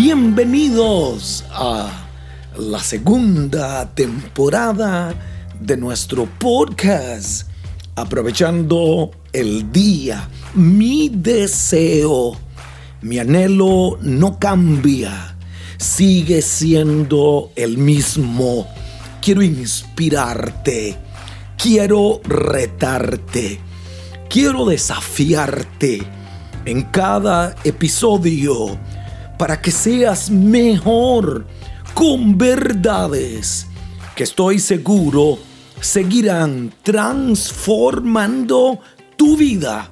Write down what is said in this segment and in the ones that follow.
Bienvenidos a la segunda temporada de nuestro podcast. Aprovechando el día, mi deseo, mi anhelo no cambia, sigue siendo el mismo. Quiero inspirarte, quiero retarte, quiero desafiarte en cada episodio para que seas mejor con verdades que estoy seguro seguirán transformando tu vida.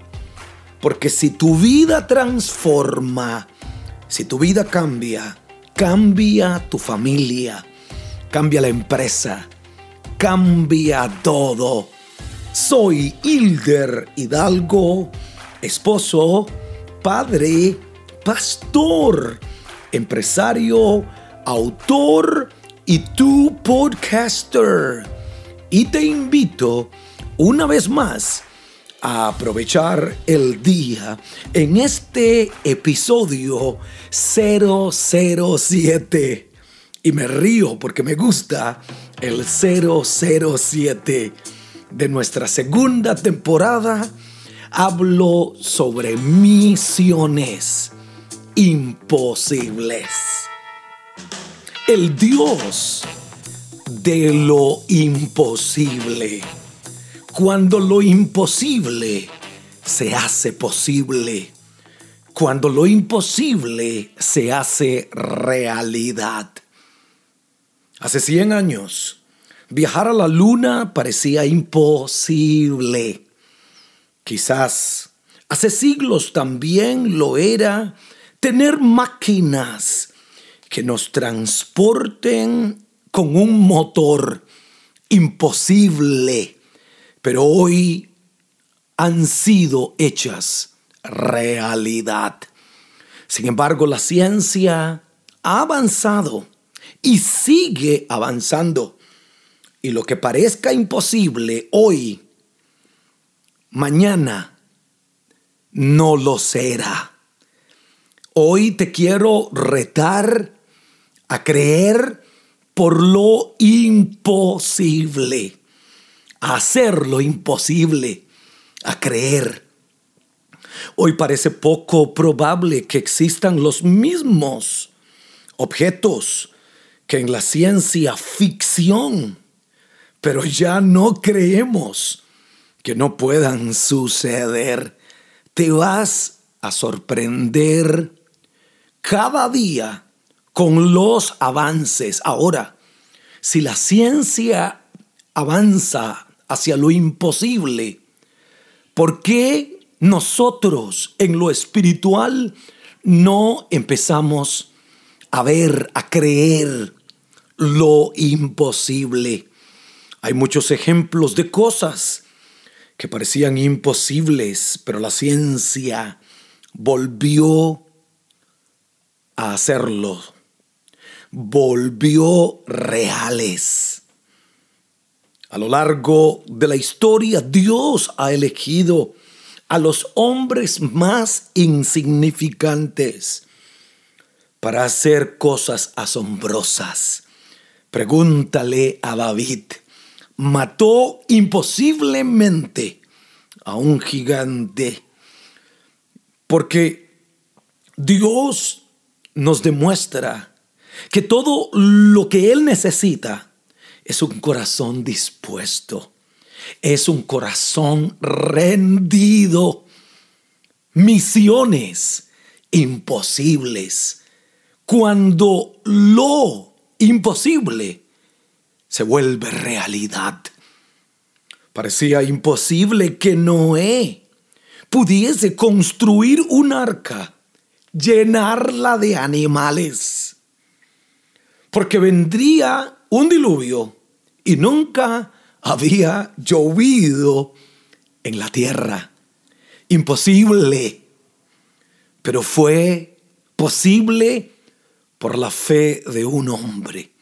Porque si tu vida transforma, si tu vida cambia, cambia tu familia, cambia la empresa, cambia todo. Soy Hilder Hidalgo, esposo, padre, pastor, empresario, autor y tu podcaster. Y te invito una vez más a aprovechar el día en este episodio 007. Y me río porque me gusta el 007 de nuestra segunda temporada. Hablo sobre misiones imposibles. El Dios de lo imposible. Cuando lo imposible se hace posible. Cuando lo imposible se hace realidad. Hace 100 años, viajar a la luna parecía imposible. Quizás hace siglos también lo era tener máquinas que nos transporten con un motor imposible, pero hoy han sido hechas realidad. Sin embargo, la ciencia ha avanzado y sigue avanzando. Y lo que parezca imposible hoy, mañana, no lo será. Hoy te quiero retar a creer por lo imposible, a hacer lo imposible, a creer. Hoy parece poco probable que existan los mismos objetos que en la ciencia ficción, pero ya no creemos que no puedan suceder. Te vas a sorprender cada día con los avances. Ahora, si la ciencia avanza hacia lo imposible, ¿por qué nosotros en lo espiritual no empezamos a ver, a creer lo imposible? Hay muchos ejemplos de cosas que parecían imposibles, pero la ciencia volvió a hacerlo. Volvió reales. A lo largo de la historia, Dios ha elegido a los hombres más insignificantes para hacer cosas asombrosas. Pregúntale a David. Mató imposiblemente a un gigante porque Dios nos demuestra que todo lo que Él necesita es un corazón dispuesto, es un corazón rendido. Misiones imposibles. Cuando lo imposible se vuelve realidad. Parecía imposible que Noé pudiese construir un arca llenarla de animales. Porque vendría un diluvio y nunca había llovido en la tierra. Imposible. Pero fue posible por la fe de un hombre.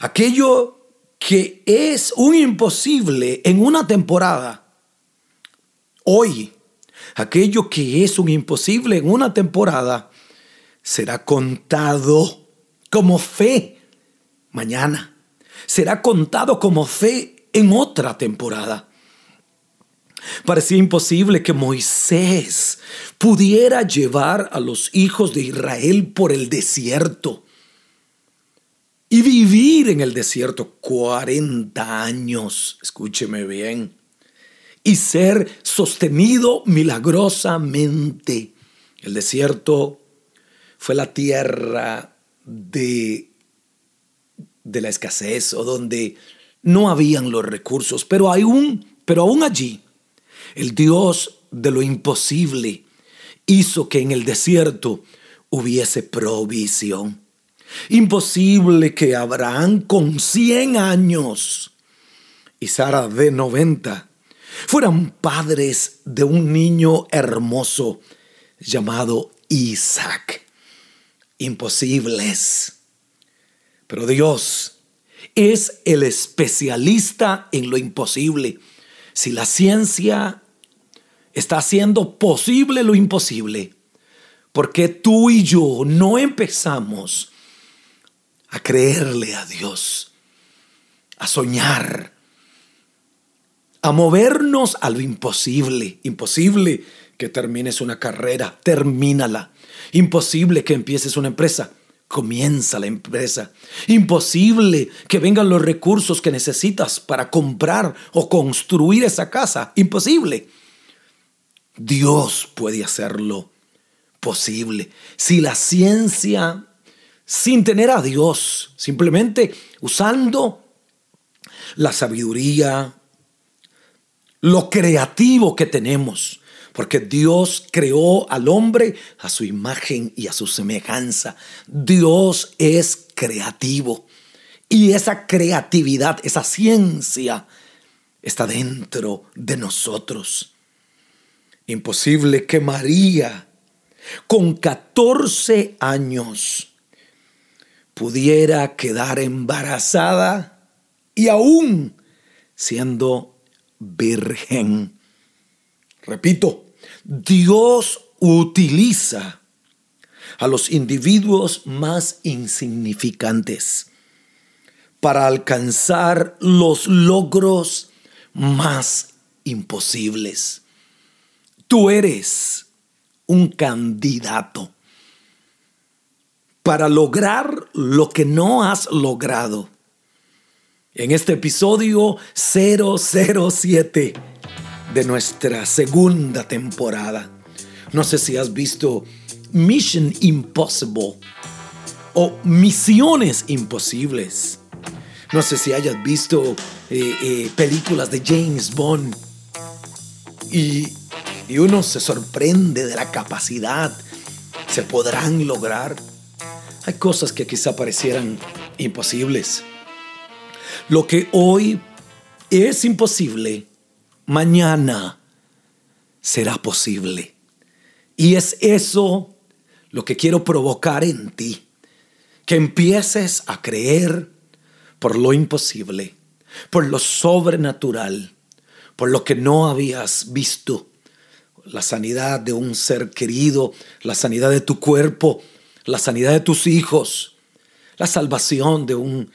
Aquello que es un imposible en una temporada, hoy aquello que es un imposible en una temporada será contado como fe mañana. Será contado como fe en otra temporada. Parecía imposible que Moisés pudiera llevar a los hijos de Israel por el desierto y vivir en el desierto 40 años, escúcheme bien, y ser sostenido milagrosamente. El desierto fue la tierra de, de la escasez o donde no habían los recursos, pero aún, pero aún allí, el Dios de lo imposible hizo que en el desierto hubiese provisión. Imposible que Abraham con 100 años y Sara de 90 fueran padres de un niño hermoso llamado Isaac. Imposibles. Pero Dios es el especialista en lo imposible. Si la ciencia está haciendo posible lo imposible, porque tú y yo no empezamos a creerle a Dios, a soñar, a movernos a lo imposible. Imposible que termines una carrera, termínala. Imposible que empieces una empresa, comienza la empresa. Imposible que vengan los recursos que necesitas para comprar o construir esa casa. Imposible. Dios puede hacerlo posible. Si la ciencia sin tener a Dios, simplemente usando la sabiduría, lo creativo que tenemos, porque Dios creó al hombre a su imagen y a su semejanza. Dios es creativo y esa creatividad, esa ciencia está dentro de nosotros. Imposible que María, con 14 años, pudiera quedar embarazada y aún siendo virgen. Repito, Dios utiliza a los individuos más insignificantes para alcanzar los logros más imposibles. Tú eres un candidato para lograr lo que no has logrado. En este episodio 007 de nuestra segunda temporada. No sé si has visto Mission Impossible o Misiones Imposibles. No sé si hayas visto eh, eh, películas de James Bond. Y, uno se sorprende de la capacidad. ¿Se podrán lograr? Hay cosas que quizá parecieran imposibles. Lo que hoy es imposible, mañana será posible. Y es eso lo que quiero provocar en ti. Que empieces a creer por lo imposible, por lo sobrenatural, por lo que no habías visto. La sanidad de un ser querido, la sanidad de tu cuerpo, la sanidad de tus hijos, la salvación de un,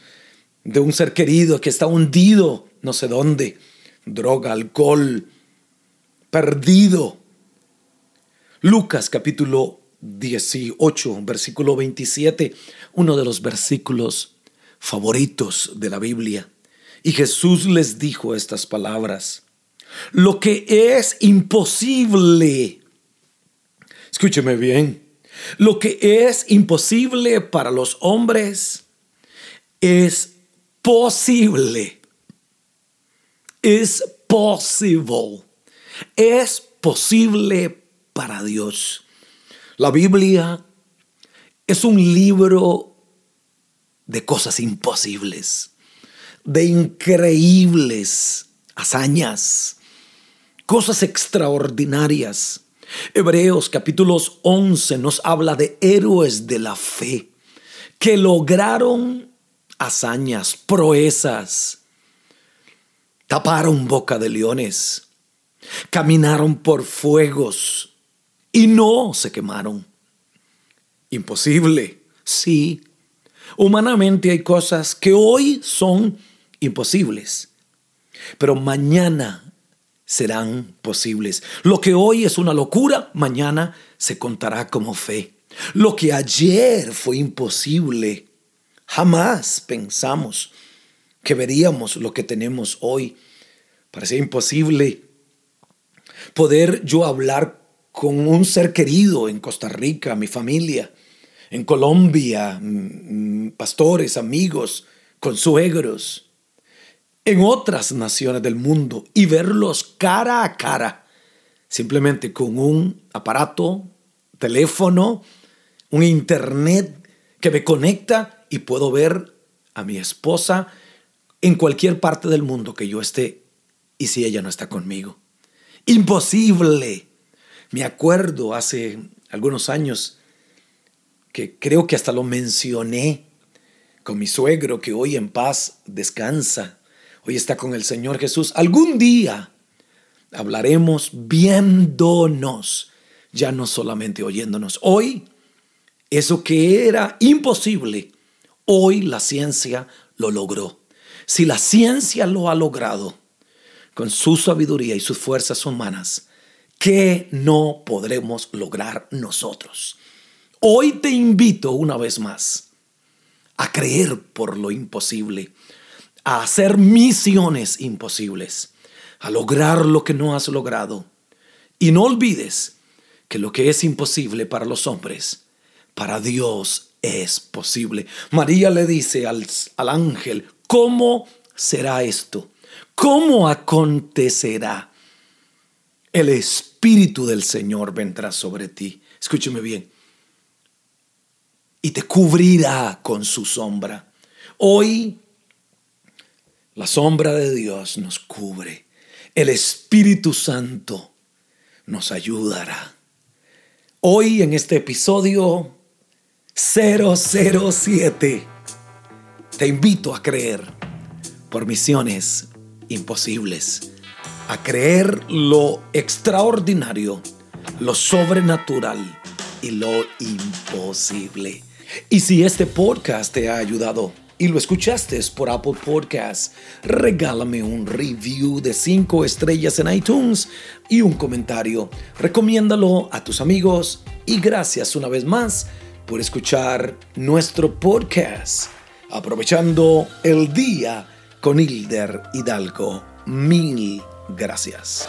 de un ser querido que está hundido no sé dónde, droga, alcohol, perdido. Lucas capítulo 18, versículo 27, uno de los versículos favoritos de la Biblia. Y Jesús les dijo estas palabras. Lo que es imposible, escúcheme bien, lo que es imposible para los hombres es posible. Es posible. Es posible para Dios. La Biblia es un libro de cosas imposibles, de increíbles hazañas, cosas extraordinarias Hebreos capítulos 11 nos habla de héroes de la fe que lograron hazañas, proezas, taparon boca de leones, caminaron por fuegos y no se quemaron. imposible. Sí, humanamente hay cosas que hoy son imposibles, pero mañana serán posibles. Lo que hoy es una locura, mañana se contará como fe. Lo que ayer fue imposible, jamás pensamos que veríamos lo que tenemos hoy. Parecía imposible poder yo hablar con un ser querido en Costa Rica, mi familia, en Colombia, pastores, amigos, consuegros, en otras naciones del mundo y verlos cara a cara, simplemente con un aparato, teléfono, un internet que me conecta y puedo ver a mi esposa en cualquier parte del mundo que yo esté y si ella no está conmigo. Imposible. Me acuerdo hace algunos años que creo que hasta lo mencioné con mi suegro que hoy en paz descansa. Hoy está con el Señor Jesús. Algún día hablaremos viéndonos, ya no solamente oyéndonos. Hoy, eso que era imposible, hoy la ciencia lo logró. Si la ciencia lo ha logrado con su sabiduría y sus fuerzas humanas, ¿qué no podremos lograr nosotros? Hoy te invito una vez más a creer por lo imposible, a hacer misiones imposibles, a lograr lo que no has logrado. Y no olvides que lo que es imposible para los hombres, para Dios es posible. María le dice al, al ángel, ¿cómo será esto? ¿Cómo acontecerá? El Espíritu del Señor vendrá sobre ti. Escúcheme bien y te cubrirá con su sombra. Hoy la sombra de Dios nos cubre. El Espíritu Santo nos ayudará. Hoy en este episodio 007 te invito a creer por misiones imposibles, a creer lo extraordinario, lo sobrenatural y lo imposible. Y si este podcast te ha ayudado y lo escuchaste por Apple Podcasts, regálame un review de 5 estrellas en iTunes y un comentario. Recomiéndalo a tus amigos y gracias una vez más por escuchar nuestro podcast. Aprovechando el día con Hilder Hidalgo. Mil gracias.